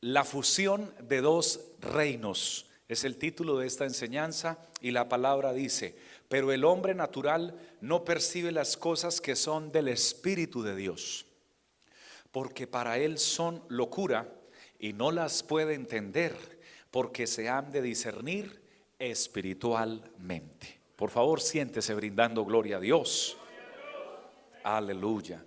La fusión de dos reinos es el título de esta enseñanza y la palabra dice, pero el hombre natural no percibe las cosas que son del Espíritu de Dios, porque para él son locura y no las puede entender, porque se han de discernir espiritualmente. Por favor, siéntese brindando gloria a Dios. Aleluya.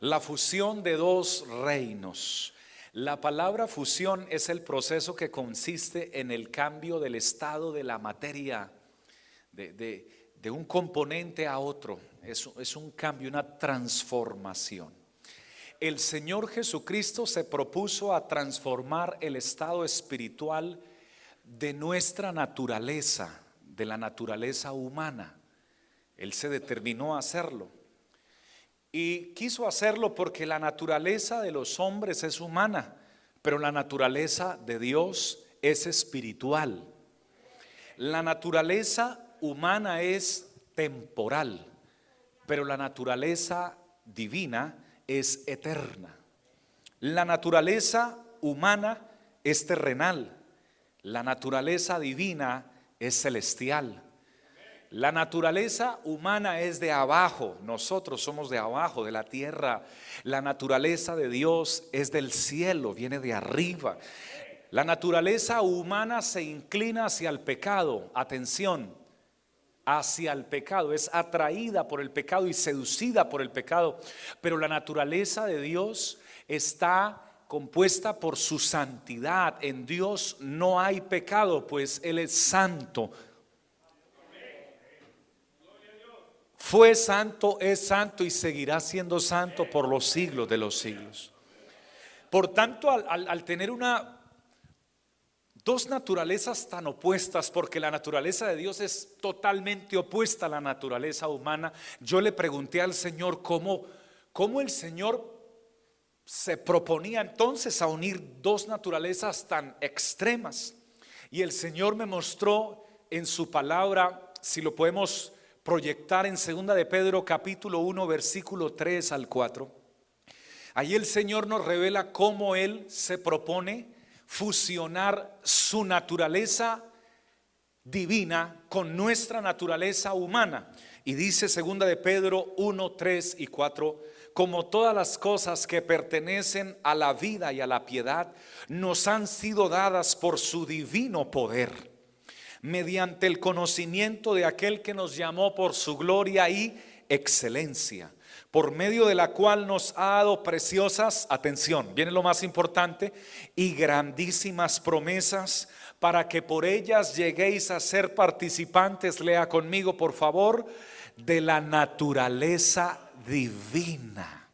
La fusión de dos reinos. La palabra fusión es el proceso que consiste en el cambio del estado de la materia, de, un componente a otro. Es, un cambio, una transformación. El Señor Jesucristo se propuso a transformar el estado espiritual de nuestra naturaleza, de la naturaleza humana. Él se determinó a hacerlo. Y quiso hacerlo porque la naturaleza de los hombres es humana, pero la naturaleza de Dios es espiritual. La naturaleza humana es temporal, pero la naturaleza divina es eterna. La naturaleza humana es terrenal, la naturaleza divina es celestial. La naturaleza humana es de abajo, nosotros somos de abajo, de la tierra. La naturaleza de Dios es del cielo, viene de arriba. La naturaleza humana se inclina hacia el pecado, atención, hacia el pecado, es atraída por el pecado y seducida por el pecado. Pero la naturaleza de Dios está compuesta por su santidad. En Dios no hay pecado, pues Él es santo Fue santo, es santo y seguirá siendo santo por los siglos de los siglos. Por tanto, al, tener una dos naturalezas tan opuestas, porque la naturaleza de Dios es totalmente opuesta a la naturaleza humana, yo le pregunté al Señor cómo, cómo el Señor se proponía entonces a unir dos naturalezas tan extremas. Y el Señor me mostró en su palabra, si lo podemos proyectar en segunda de Pedro capítulo 1 versículo 3 al 4. Ahí el Señor nos revela cómo Él se propone fusionar su naturaleza divina con nuestra naturaleza humana. Y dice segunda de Pedro 1, 3 y 4, como todas las cosas que pertenecen a la vida y a la piedad, nos han sido dadas por su divino poder mediante el conocimiento de aquel que nos llamó por su gloria y excelencia, por medio de la cual nos ha dado preciosas, atención, viene lo más importante, y grandísimas promesas para que por ellas lleguéis a ser participantes, lea conmigo por favor, de la naturaleza divina.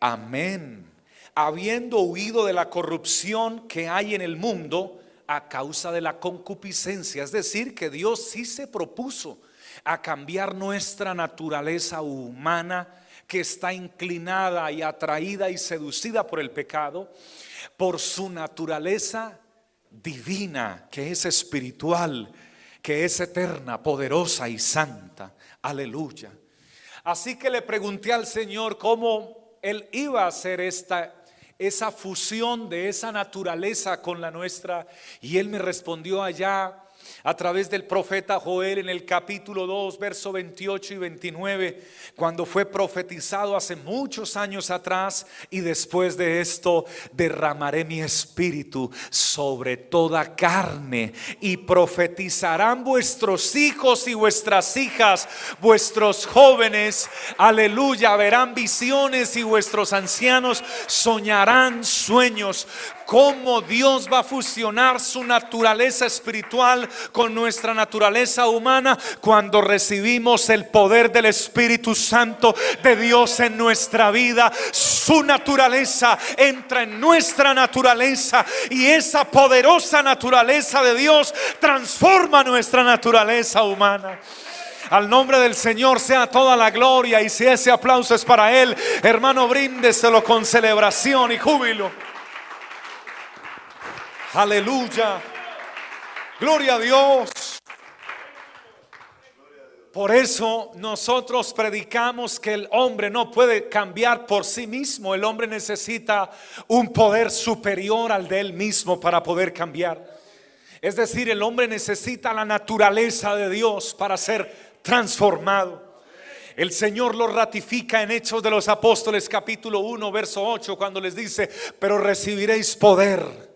Amén. Habiendo huido de la corrupción que hay en el mundo, a causa de la concupiscencia. Es decir, que Dios sí se propuso a cambiar nuestra naturaleza humana que está inclinada y atraída y seducida por el pecado, por su naturaleza divina, que es espiritual, que es eterna, poderosa y santa. Aleluya. Así que le pregunté al Señor cómo Él iba a hacer esta esa fusión de esa naturaleza con la nuestra. Y él me respondió allá a través del profeta Joel en el capítulo 2, verso 28 y 29, cuando fue profetizado hace muchos años atrás, y después de esto derramaré mi espíritu sobre toda carne, y profetizarán vuestros hijos y vuestras hijas, vuestros jóvenes, aleluya, verán visiones y vuestros ancianos soñarán sueños cómo Dios va a fusionar su naturaleza espiritual con nuestra naturaleza humana cuando recibimos el poder del Espíritu Santo de Dios en nuestra vida. Su naturaleza entra en nuestra naturaleza y esa poderosa naturaleza de Dios transforma nuestra naturaleza humana. Al nombre del Señor sea toda la gloria y si ese aplauso es para Él, hermano, bríndeselo con celebración y júbilo. Aleluya. Gloria a Dios. Por eso nosotros predicamos que el hombre no puede cambiar por sí mismo. El hombre necesita un poder superior al de él mismo para poder cambiar. Es decir, el hombre necesita la naturaleza de Dios para ser transformado. El Señor lo ratifica en Hechos de los Apóstoles capítulo 1, verso 8, cuando les dice, pero recibiréis poder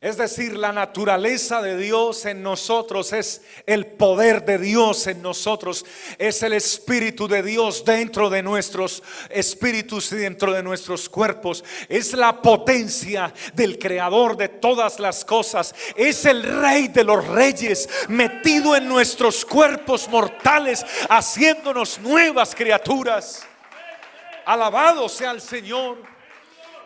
es decir, la naturaleza de Dios en nosotros es el poder de Dios en nosotros, es el Espíritu de Dios dentro de nuestros espíritus y dentro de nuestros cuerpos, es la potencia del Creador de todas las cosas, es el Rey de los Reyes metido en nuestros cuerpos mortales, haciéndonos nuevas criaturas. Alabado sea el Señor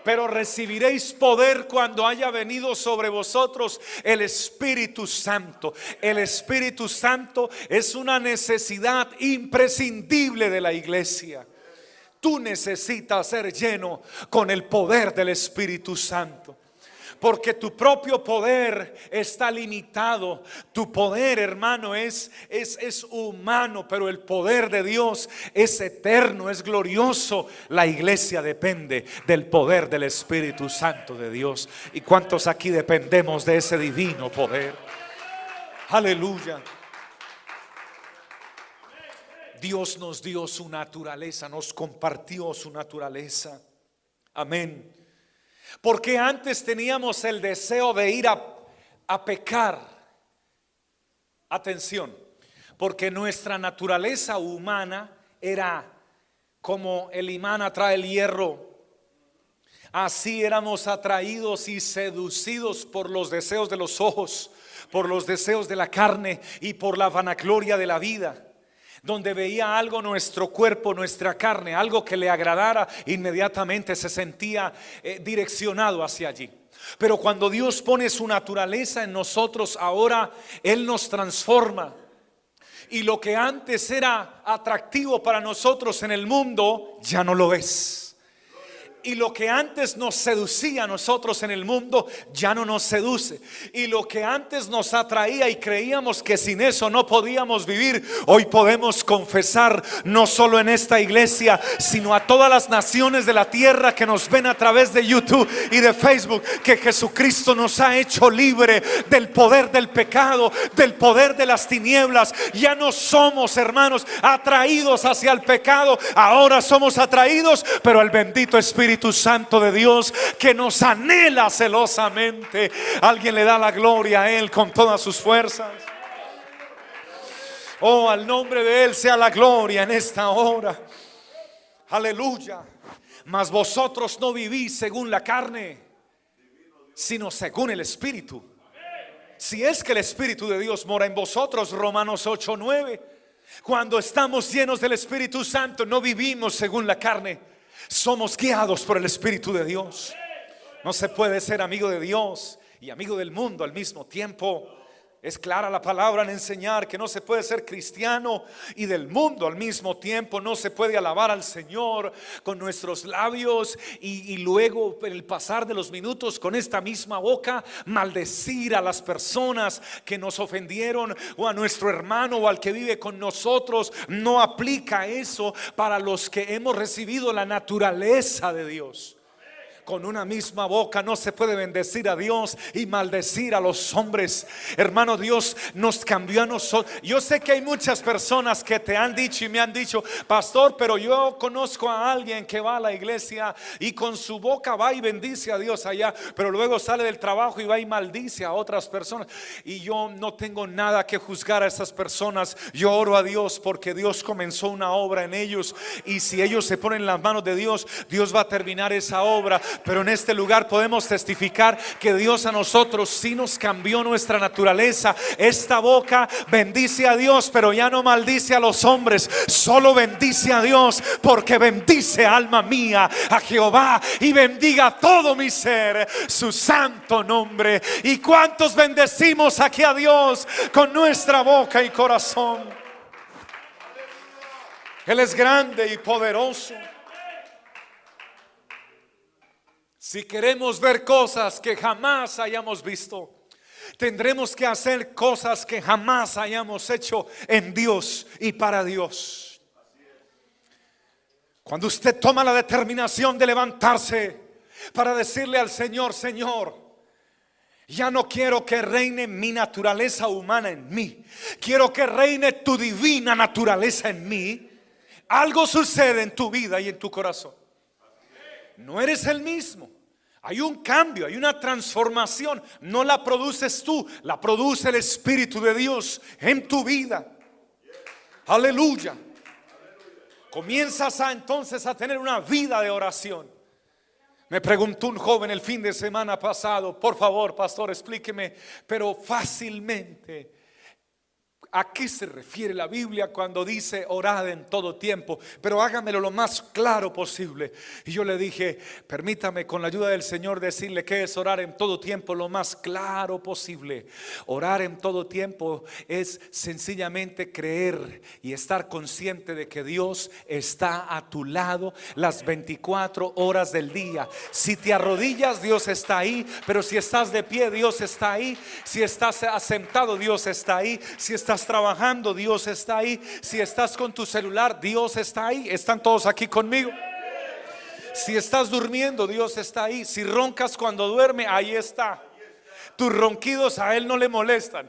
pero recibiréis poder cuando haya venido sobre vosotros el Espíritu Santo. El Espíritu Santo es una necesidad imprescindible de la iglesia. Tú necesitas ser lleno con el poder del Espíritu Santo porque tu propio poder está limitado. Tu poder, hermano, es, es, es humano, pero el poder de Dios es eterno, es glorioso. La iglesia depende del poder del Espíritu Santo de Dios. ¿Y cuántos aquí dependemos de ese divino poder? Aleluya. Dios nos dio su naturaleza, nos compartió su naturaleza. Amén. Porque antes teníamos el deseo de ir a, pecar. Atención, porque nuestra naturaleza humana era como el imán atrae el hierro. Así éramos atraídos y seducidos por los deseos de los ojos, por los deseos de la carne y por la vanagloria de la vida donde veía algo nuestro cuerpo, nuestra carne, algo que le agradara, inmediatamente se sentía eh, direccionado hacia allí. Pero cuando Dios pone su naturaleza en nosotros, ahora Él nos transforma. Y lo que antes era atractivo para nosotros en el mundo, ya no lo es y lo que antes nos seducía a nosotros en el mundo ya no nos seduce. Y lo que antes nos atraía y creíamos que sin eso no podíamos vivir, hoy podemos confesar no solo en esta iglesia, sino a todas las naciones de la tierra que nos ven a través de YouTube y de Facebook, que Jesucristo nos ha hecho libre del poder del pecado, del poder de las tinieblas. Ya no somos, hermanos, atraídos hacia el pecado, ahora somos atraídos, pero el bendito Espíritu Espíritu Santo de Dios que nos anhela celosamente. Alguien le da la gloria a Él con todas sus fuerzas. Oh, al nombre de Él sea la gloria en esta hora. Aleluya. Mas vosotros no vivís según la carne, sino según el Espíritu. Si es que el Espíritu de Dios mora en vosotros, Romanos 8, 9. Cuando estamos llenos del Espíritu Santo, no vivimos según la carne, somos guiados por el Espíritu de Dios. No se puede ser amigo de Dios y amigo del mundo al mismo tiempo. Es clara la palabra en enseñar que no se puede ser cristiano y del mundo al mismo tiempo. No se puede alabar al Señor con nuestros labios y, y, luego, en el pasar de los minutos, con esta misma boca, maldecir a las personas que nos ofendieron o a nuestro hermano o al que vive con nosotros. No aplica eso para los que hemos recibido la naturaleza de Dios con una misma boca no se puede bendecir a Dios y maldecir a los hombres. Hermano, Dios nos cambió a nosotros. Yo sé que hay muchas personas que te han dicho y me han dicho, pastor, pero yo conozco a alguien que va a la iglesia y con su boca va y bendice a Dios allá, pero luego sale del trabajo y va y maldice a otras personas. Y yo no tengo nada que juzgar a esas personas. Yo oro a Dios porque Dios comenzó una obra en ellos y si ellos se ponen en las manos de Dios, Dios va a terminar esa obra pero en este lugar podemos testificar que Dios a nosotros sí nos cambió nuestra naturaleza. Esta boca bendice a Dios, pero ya no maldice a los hombres, solo bendice a Dios, porque bendice alma mía a Jehová y bendiga todo mi ser su santo nombre. ¿Y cuántos bendecimos aquí a Dios con nuestra boca y corazón? Él es grande y poderoso. Si queremos ver cosas que jamás hayamos visto, Tendremos que hacer cosas que jamás hayamos hecho en Dios y para Dios. Cuando usted toma la determinación de levantarse para decirle al Señor, Señor, ya no quiero que reine mi naturaleza humana en mí. Quiero que reine tu divina naturaleza en mí. Algo sucede en tu vida y en tu corazón. No eres el mismo. Hay un cambio, hay una transformación. No la produces tú, la produce el Espíritu de Dios en tu vida. Aleluya. Comienzas a entonces a tener una vida de oración. Me preguntó un joven el fin de semana pasado, por favor, pastor, explíqueme, pero fácilmente ¿A qué se refiere la Biblia cuando dice orad en todo tiempo? Pero hágamelo lo más claro posible. Y yo le dije, permítame con la ayuda del Señor decirle que es orar en todo tiempo lo más claro posible. Orar en todo tiempo es sencillamente creer y estar consciente de que Dios está a tu lado las 24 horas del día. Si te arrodillas, Dios está ahí. Pero si estás de pie, Dios está ahí. Si estás asentado, Dios está ahí. Si estás trabajando, Dios está ahí. Si estás con tu celular, Dios está ahí. ¿Están todos aquí conmigo? Si estás durmiendo, Dios está ahí. Si roncas cuando duerme, ahí está. Tus ronquidos a Él no le molestan.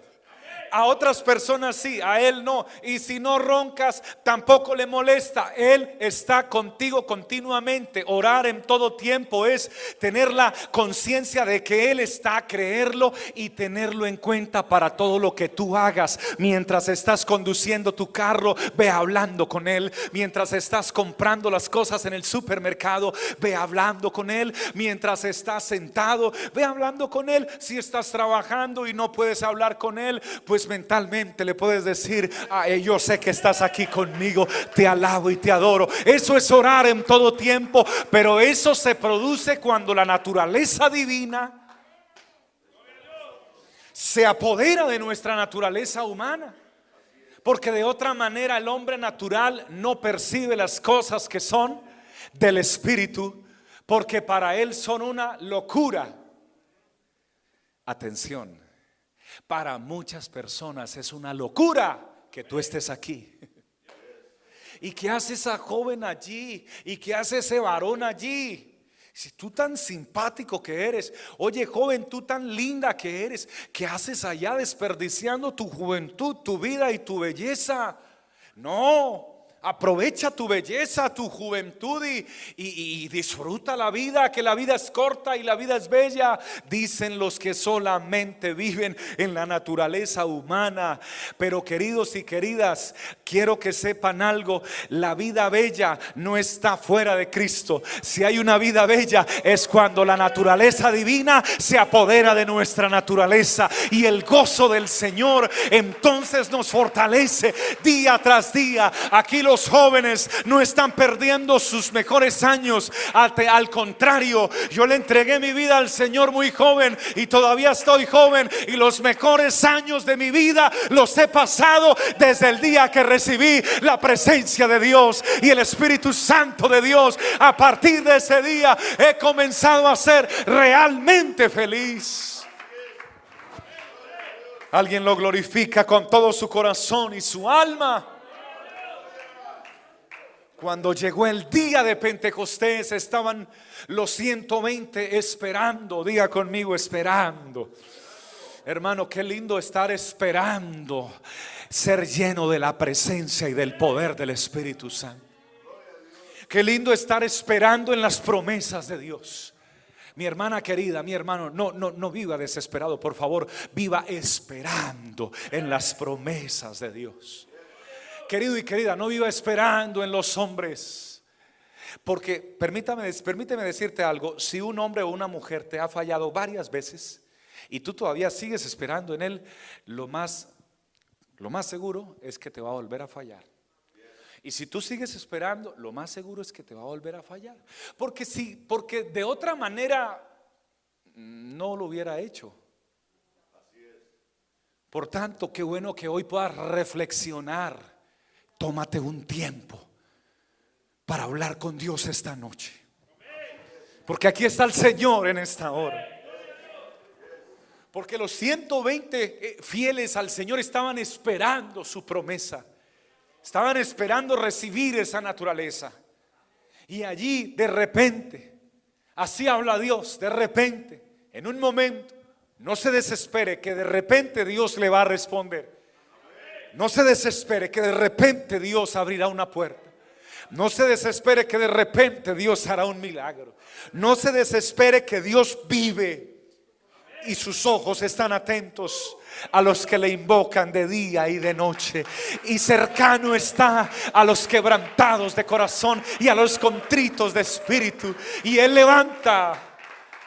A otras personas sí, a Él no. Y si no roncas, tampoco le molesta. Él está contigo continuamente. Orar en todo tiempo es tener la conciencia de que Él está, creerlo y tenerlo en cuenta para todo lo que tú hagas. Mientras estás conduciendo tu carro, ve hablando con Él. Mientras estás comprando las cosas en el supermercado, ve hablando con Él. Mientras estás sentado, ve hablando con Él. Si estás trabajando y no puedes hablar con Él, pues mentalmente le puedes decir, yo sé que estás aquí conmigo, te alabo y te adoro. Eso es orar en todo tiempo, pero eso se produce cuando la naturaleza divina se apodera de nuestra naturaleza humana. Porque de otra manera el hombre natural no percibe las cosas que son del Espíritu, porque para él son una locura. Atención, para muchas personas es una locura que tú estés aquí. ¿Y qué hace esa joven allí? ¿Y qué hace ese varón allí? Si tú tan simpático que eres, oye joven, tú tan linda que eres, ¿qué haces allá desperdiciando tu juventud, tu vida y tu belleza? No, Aprovecha tu belleza, tu juventud y, disfruta la vida, que la vida es corta y la vida es bella, dicen los que solamente viven en la naturaleza humana. Pero queridos y queridas, quiero que sepan algo, la vida bella no está fuera de Cristo. Si hay una vida bella es cuando la naturaleza divina se apodera de nuestra naturaleza y el gozo del Señor entonces nos fortalece día tras día. Aquí los los jóvenes no están perdiendo sus mejores años. Al, contrario, yo le entregué mi vida al Señor muy joven y todavía estoy joven y los mejores años de mi vida los he pasado desde el día que recibí la presencia de Dios y el Espíritu Santo de Dios. A partir de ese día he comenzado a ser realmente feliz. Alguien lo glorifica con todo su corazón y su alma. Cuando llegó el día de Pentecostés, estaban los 120 esperando, diga conmigo, esperando. Hermano, qué lindo estar esperando ser lleno de la presencia y del poder del Espíritu Santo. Qué lindo estar esperando en las promesas de Dios. Mi hermana querida, mi hermano, no, no, no viva desesperado, por favor, viva esperando en las promesas de Dios querido y querida, no viva esperando en los hombres. Porque permítame, permíteme decirte algo, si un hombre o una mujer te ha fallado varias veces y tú todavía sigues esperando en él, lo más, lo más seguro es que te va a volver a fallar. Y si tú sigues esperando, lo más seguro es que te va a volver a fallar. Porque si, porque de otra manera no lo hubiera hecho. Por tanto, qué bueno que hoy puedas reflexionar tómate un tiempo para hablar con Dios esta noche. Porque aquí está el Señor en esta hora. Porque los 120 eh, fieles al Señor estaban esperando su promesa. Estaban esperando recibir esa naturaleza. Y allí de repente, así habla Dios, de repente, en un momento, no se desespere que de repente Dios le va a responder. No se desespere que de repente Dios abrirá una puerta. No se desespere que de repente Dios hará un milagro. No se desespere que Dios vive y sus ojos están atentos a los que le invocan de día y de noche. Y cercano está a los quebrantados de corazón y a los contritos de espíritu. Y Él levanta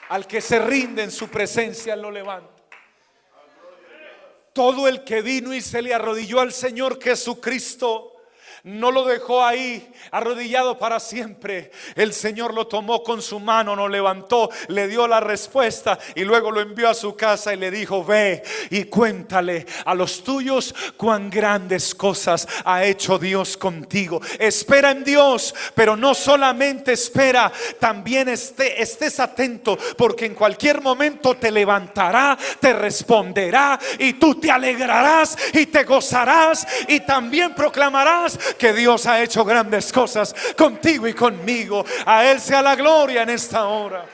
al que se rinde en su presencia, lo levanta. Todo el que vino y se le arrodilló al Señor Jesucristo no lo dejó ahí arrodillado para siempre. El Señor lo tomó con su mano, lo levantó, le dio la respuesta y luego lo envió a su casa y le dijo, ve y cuéntale a los tuyos cuán grandes cosas ha hecho Dios contigo. Espera en Dios, pero no solamente espera, también esté, estés atento porque en cualquier momento te levantará, te responderá y tú te alegrarás y te gozarás y también proclamarás que Dios ha hecho grandes cosas contigo y conmigo. A Él sea la gloria en esta hora.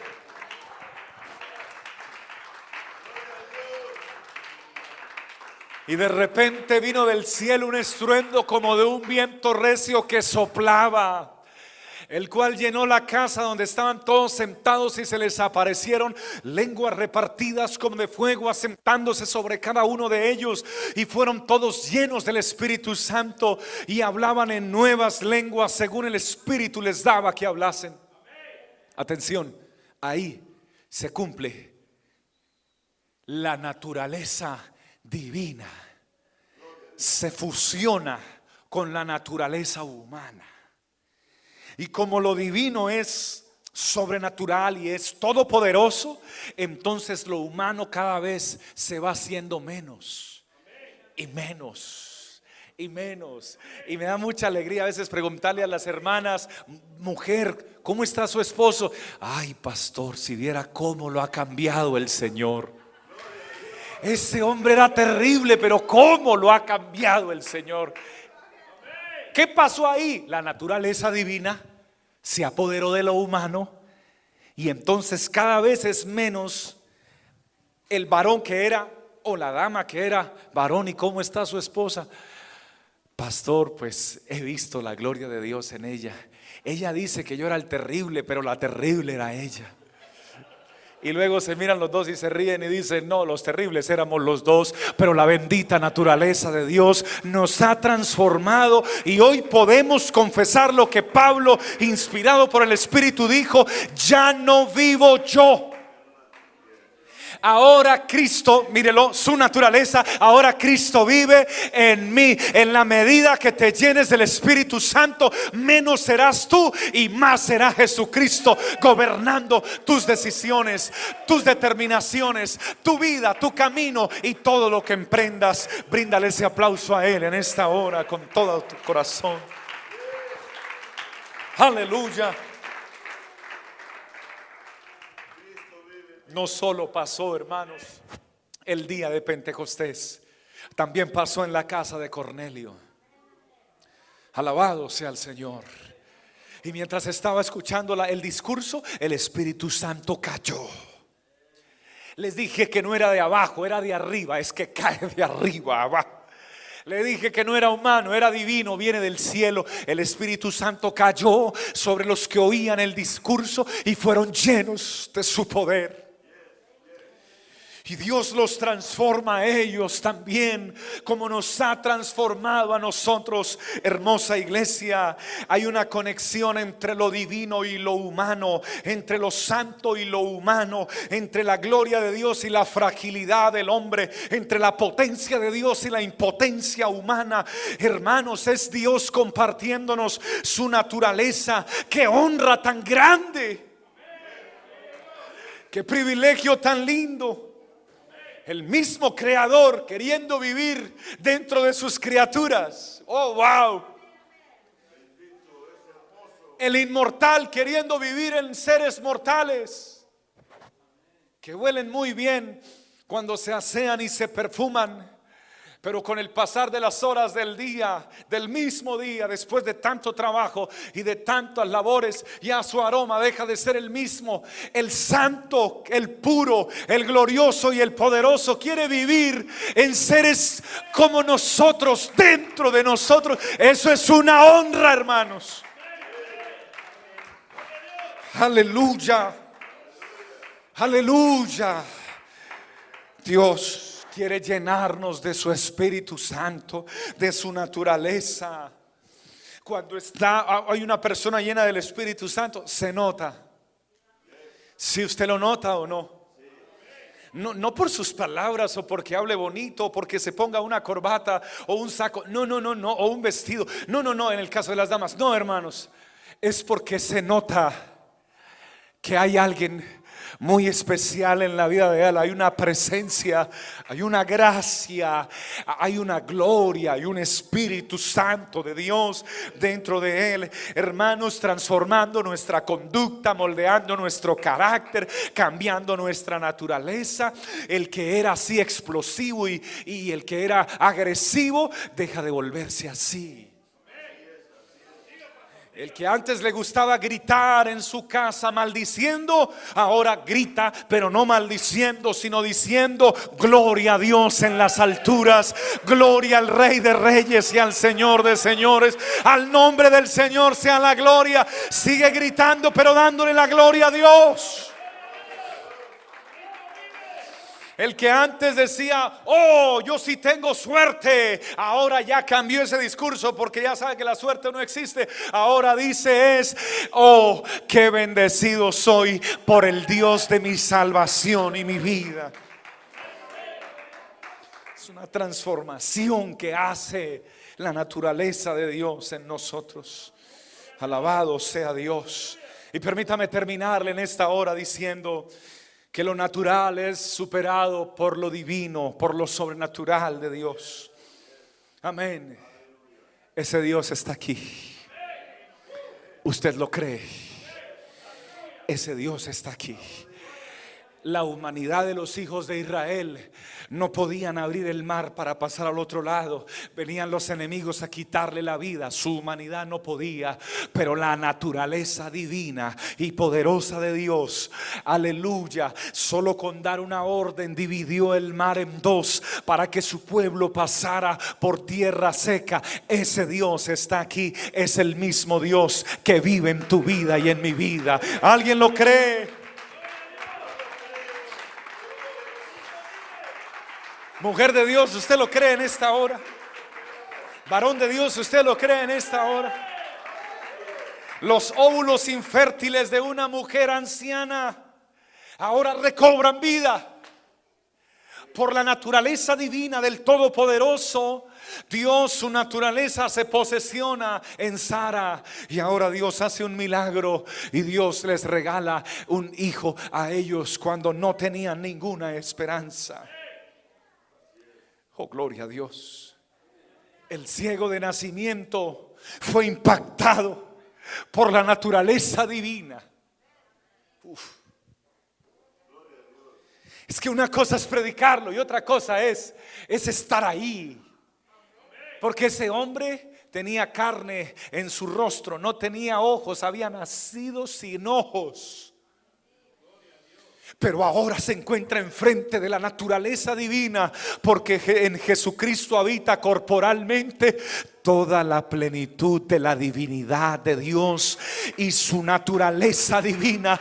Y de repente vino del cielo un estruendo como de un viento recio que soplaba el cual llenó la casa donde estaban todos sentados y se les aparecieron lenguas repartidas como de fuego asentándose sobre cada uno de ellos y fueron todos llenos del Espíritu Santo y hablaban en nuevas lenguas según el Espíritu les daba que hablasen. Atención, ahí se cumple la naturaleza divina, se fusiona con la naturaleza humana. Y como lo divino es sobrenatural y es todopoderoso, entonces lo humano cada vez se va haciendo menos y menos y menos. Y me da mucha alegría a veces preguntarle a las hermanas, mujer, ¿cómo está su esposo? Ay, pastor, si viera cómo lo ha cambiado el Señor. Ese hombre era terrible, pero cómo lo ha cambiado el Señor. ¿Qué pasó ahí? La naturaleza divina se apoderó de lo humano y entonces cada vez es menos el varón que era o la dama que era varón y cómo está su esposa. Pastor, pues he visto la gloria de Dios en ella. Ella dice que yo era el terrible, pero la terrible era ella. Y luego se miran los dos y se ríen y dicen, no, los terribles éramos los dos, pero la bendita naturaleza de Dios nos ha transformado y hoy podemos confesar lo que Pablo, inspirado por el Espíritu, dijo, ya no vivo yo ahora Cristo, mírelo, su naturaleza, ahora Cristo vive en mí. En la medida que te llenes del Espíritu Santo, menos serás tú y más será Jesucristo gobernando tus decisiones, tus determinaciones, tu vida, tu camino y todo lo que emprendas. Bríndale ese aplauso a Él en esta hora con todo tu corazón. Aleluya. No solo pasó, hermanos, el día de Pentecostés, también pasó en la casa de Cornelio. Alabado sea el Señor. Y mientras estaba escuchando el discurso, el Espíritu Santo cayó. Les dije que no era de abajo, era de arriba, es que cae de arriba abajo. Le dije que no era humano, era divino, viene del cielo. El Espíritu Santo cayó sobre los que oían el discurso y fueron llenos de su poder. Y Dios los transforma a ellos también, como nos ha transformado a nosotros, hermosa iglesia. Hay una conexión entre lo divino y lo humano, entre lo santo y lo humano, entre la gloria de Dios y la fragilidad del hombre, entre la potencia de Dios y la impotencia humana. Hermanos, es Dios compartiéndonos su naturaleza. Qué honra tan grande. Qué privilegio tan lindo el mismo creador queriendo vivir dentro de sus criaturas. Oh, wow. El inmortal queriendo vivir en seres mortales que huelen muy bien cuando se asean y se perfuman. Pero con el pasar de las horas del día, del mismo día, después de tanto trabajo y de tantas labores, ya su aroma deja de ser el mismo. El santo, el puro, el glorioso y el poderoso quiere vivir en seres como nosotros, dentro de nosotros. Eso es una honra, hermanos. Aleluya. Aleluya. Dios quiere llenarnos de su Espíritu Santo, de su naturaleza. Cuando está hay una persona llena del Espíritu Santo, se nota. Si usted lo nota o no. No, no, por sus palabras o porque hable bonito o porque se ponga una corbata o un saco. No, no, no, no. O un vestido. No, no, no. En el caso de las damas. No, hermanos. Es porque se nota que hay alguien muy especial en la vida de Él. Hay una presencia, hay una gracia, hay una gloria, hay un Espíritu Santo de Dios dentro de Él. Hermanos, transformando nuestra conducta, moldeando nuestro carácter, cambiando nuestra naturaleza. El que era así explosivo y, y el que era agresivo, deja de volverse así. El que antes le gustaba gritar en su casa maldiciendo, ahora grita, pero no maldiciendo, sino diciendo, gloria a Dios en las alturas, gloria al Rey de Reyes y al Señor de Señores. Al nombre del Señor sea la gloria. Sigue gritando, pero dándole la gloria a Dios. El que antes decía, oh, yo sí tengo suerte, ahora ya cambió ese discurso porque ya sabe que la suerte no existe. Ahora dice es, oh, qué bendecido soy por el Dios de mi salvación y mi vida. Es una transformación que hace la naturaleza de Dios en nosotros. Alabado sea Dios. Y permítame terminarle en esta hora diciendo, que lo natural es superado por lo divino, por lo sobrenatural de Dios. Amén. Ese Dios está aquí. Usted lo cree. Ese Dios está aquí la humanidad de los hijos de Israel no podían abrir el mar para pasar al otro lado. Venían los enemigos a quitarle la vida. Su humanidad no podía, pero la naturaleza divina y poderosa de Dios, aleluya, solo con dar una orden dividió el mar en dos para que su pueblo pasara por tierra seca. Ese Dios está aquí, es el mismo Dios que vive en tu vida y en mi vida. ¿Alguien lo cree? Mujer de Dios, ¿usted lo cree en esta hora? Varón de Dios, ¿usted lo cree en esta hora? Los óvulos infértiles de una mujer anciana ahora recobran vida. Por la naturaleza divina del Todopoderoso, Dios, su naturaleza se posesiona en Sara. Y ahora Dios hace un milagro y Dios les regala un hijo a ellos cuando no tenían ninguna esperanza. Oh, gloria a Dios. El ciego de nacimiento fue impactado por la naturaleza divina. Es que una cosa es predicarlo y otra cosa es, es estar ahí. Porque ese hombre tenía carne en su rostro, no tenía ojos, había nacido sin ojos pero ahora se encuentra enfrente de la naturaleza divina, porque en Jesucristo habita corporalmente toda la plenitud de la divinidad de Dios y su naturaleza divina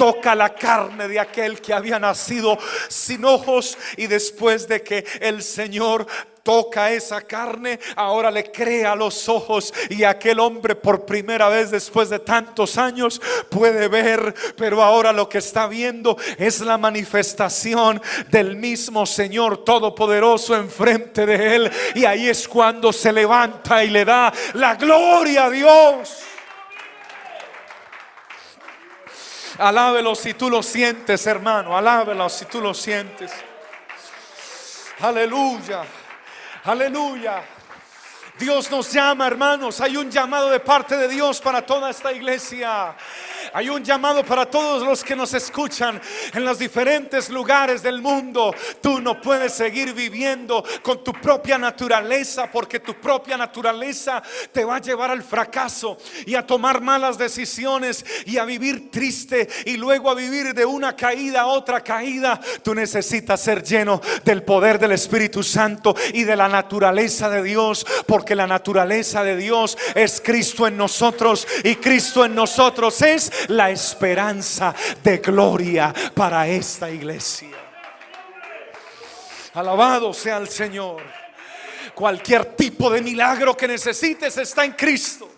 toca la carne de aquel que había nacido sin ojos y después de que el Señor toca esa carne, ahora le crea los ojos y aquel hombre por primera vez después de tantos años puede ver, pero ahora lo que está viendo es la manifestación del mismo Señor Todopoderoso enfrente de él y ahí es cuando se levanta y le da la gloria a Dios. Alábelo si tú lo sientes, hermano. Alábelo si tú lo sientes. Aleluya. Aleluya. Dios nos llama, hermanos. Hay un llamado de parte de Dios para toda esta iglesia Hay un llamado para todos los que nos escuchan en los diferentes lugares del mundo. Tú no puedes seguir viviendo con tu propia naturaleza porque tu propia naturaleza te va a llevar al fracaso y a tomar malas decisiones y a vivir triste y luego a vivir de una caída a otra caída. Tú necesitas ser lleno del poder del Espíritu Santo y de la naturaleza de Dios porque la naturaleza de Dios es Cristo en nosotros y Cristo en nosotros es la esperanza de gloria para esta iglesia. Alabado sea el Señor. Cualquier tipo de milagro que necesites está en Cristo.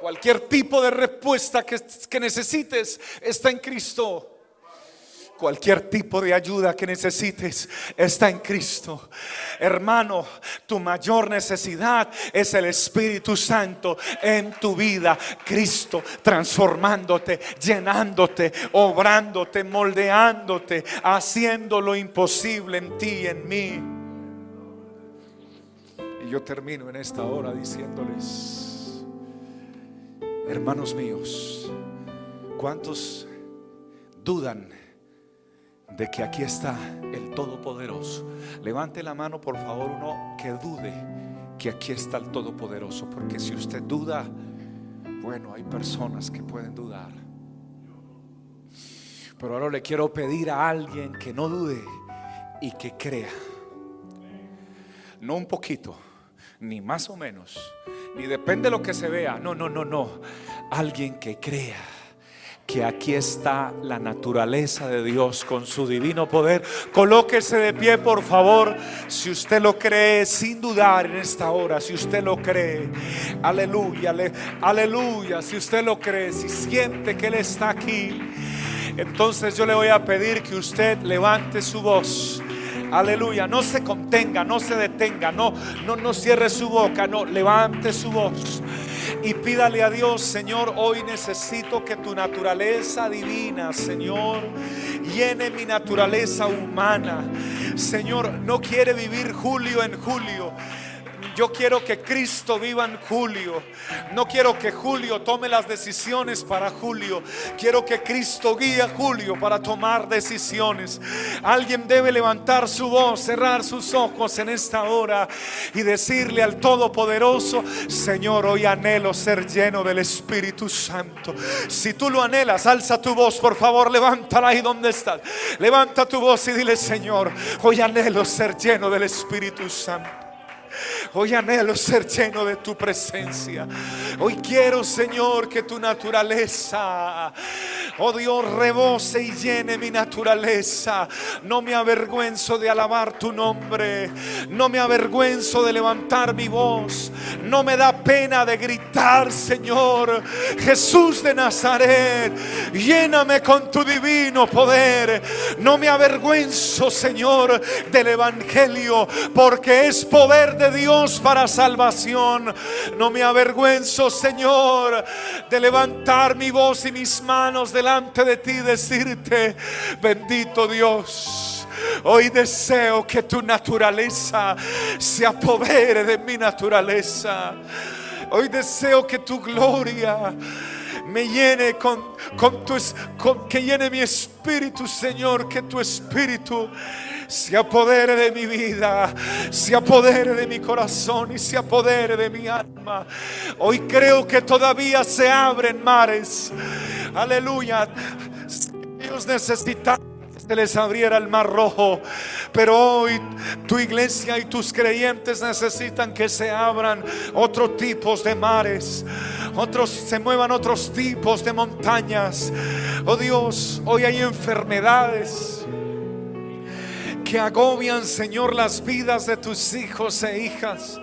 Cualquier tipo de respuesta que, necesites está en Cristo. Cualquier tipo de ayuda que necesites está en Cristo. Hermano, tu mayor necesidad es el Espíritu Santo en tu vida. Cristo transformándote, llenándote, obrándote, moldeándote, haciendo lo imposible en ti y en mí. Y yo termino en esta hora diciéndoles, hermanos míos, ¿cuántos dudan? De que aquí está el Todopoderoso. Levante la mano, por favor, uno que dude que aquí está el Todopoderoso. Porque si usted duda, bueno, hay personas que pueden dudar. Pero ahora le quiero pedir a alguien que no dude y que crea. No un poquito, ni más o menos, ni depende de lo que se vea. No, no, no, no. Alguien que crea que aquí está la naturaleza de Dios con su divino poder. Colóquese de pie, por favor, si usted lo cree, sin dudar en esta hora, si usted lo cree. Aleluya, aleluya, si usted lo cree, si siente que Él está aquí. Entonces yo le voy a pedir que usted levante su voz. Aleluya, no se contenga, no se detenga, no, no, no cierre su boca, no, levante su voz y pídale a Dios, Señor, hoy necesito que tu naturaleza divina, Señor, llene mi naturaleza humana. Señor, no quiere vivir julio en julio. Yo quiero que Cristo viva en Julio. No quiero que Julio tome las decisiones para Julio. Quiero que Cristo guíe a Julio para tomar decisiones. Alguien debe levantar su voz, cerrar sus ojos en esta hora y decirle al Todopoderoso, Señor, hoy anhelo ser lleno del Espíritu Santo. Si tú lo anhelas, alza tu voz, por favor, levántala ahí donde estás. Levanta tu voz y dile, Señor, hoy anhelo ser lleno del Espíritu Santo. Hoy anhelo ser lleno de tu presencia. Hoy quiero, Señor, que tu naturaleza, oh Dios, rebose y llene mi naturaleza. No me avergüenzo de alabar tu nombre. No me avergüenzo de levantar mi voz. No me da pena de gritar, Señor. Jesús de Nazaret, lléname con tu divino poder. No me avergüenzo, Señor, del Evangelio, porque es poder de Dios para salvación. No me avergüenzo, Señor, de levantar mi voz y mis manos delante de ti y decirte, bendito Dios. Hoy deseo que tu naturaleza se apodere de mi naturaleza. Hoy deseo que tu gloria me llene con, con tu, con, que llene mi espíritu, Señor, que tu espíritu se apodere de mi vida, se apodere de mi corazón y se apodere de mi alma. Hoy creo que todavía se abren mares. Aleluya. Dios necesita les abriera el mar rojo. Pero hoy tu iglesia y tus creyentes necesitan que se abran otros tipos de mares. Otros se muevan otros tipos de montañas. Oh Dios, hoy hay enfermedades que agobian, Señor, las vidas de tus hijos e hijas.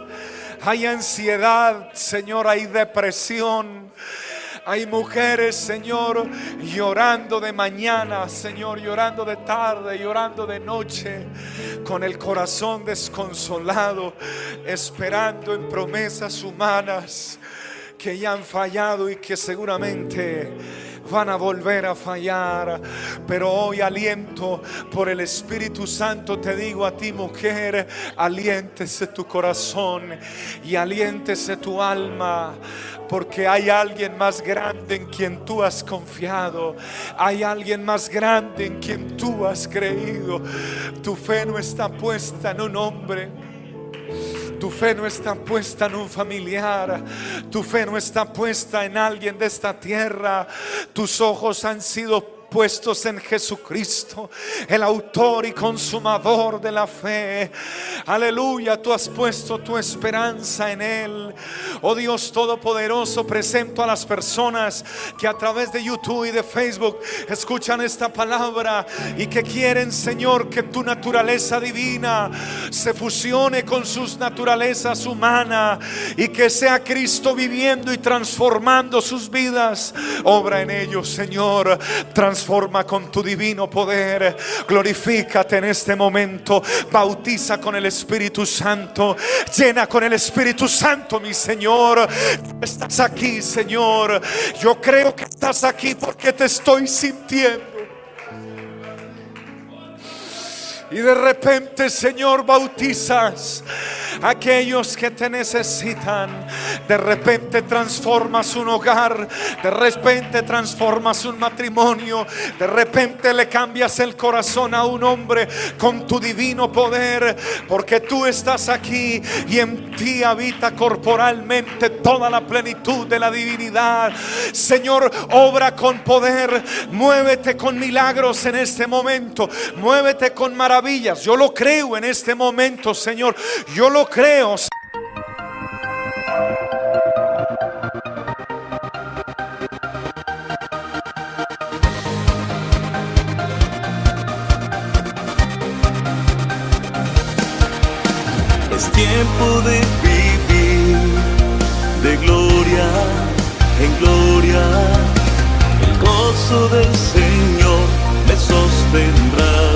Hay ansiedad, Señor, hay depresión. Hay mujeres, Señor, llorando de mañana, Señor, llorando de tarde, llorando de noche, con el corazón desconsolado, esperando en promesas humanas que ya han fallado y que seguramente van a volver a fallar. Pero hoy aliento por el Espíritu Santo, te digo a ti mujer, aliéntese tu corazón y aliéntese tu alma porque hay alguien más grande en quien tú has confiado. Hay alguien más grande en quien tú has creído. Tu fe no está puesta en un hombre. Tu fe no está puesta en un familiar. Tu fe no está puesta en alguien de esta tierra. Tus ojos han sido puestos en Jesucristo, el autor y consumador de la fe. Aleluya, tú has puesto tu esperanza en Él. Oh Dios Todopoderoso, presento a las personas que a través de YouTube y de Facebook escuchan esta palabra y que quieren, Señor, que tu naturaleza divina se fusione con sus naturalezas humanas y que sea Cristo viviendo y transformando sus vidas. Obra en ellos, Señor. Transforma Forma con tu divino poder. Glorifícate en este momento. Bautiza con el Espíritu Santo. Llena con el Espíritu Santo, mi Señor. Estás aquí, Señor. Yo creo que estás aquí porque te estoy sintiendo. Y de repente, Señor, bautizas aquellos que te necesitan. De repente transformas un hogar. De repente transformas un matrimonio. De repente le cambias el corazón a un hombre con tu divino poder. Porque tú estás aquí y en ti habita corporalmente toda la plenitud de la divinidad. Señor, obra con poder. Muévete con milagros en este momento. Muévete con maravillas yo lo creo en este momento, Señor. Yo lo creo. Es tiempo de vivir de gloria en gloria. El gozo del Señor me sostendrá.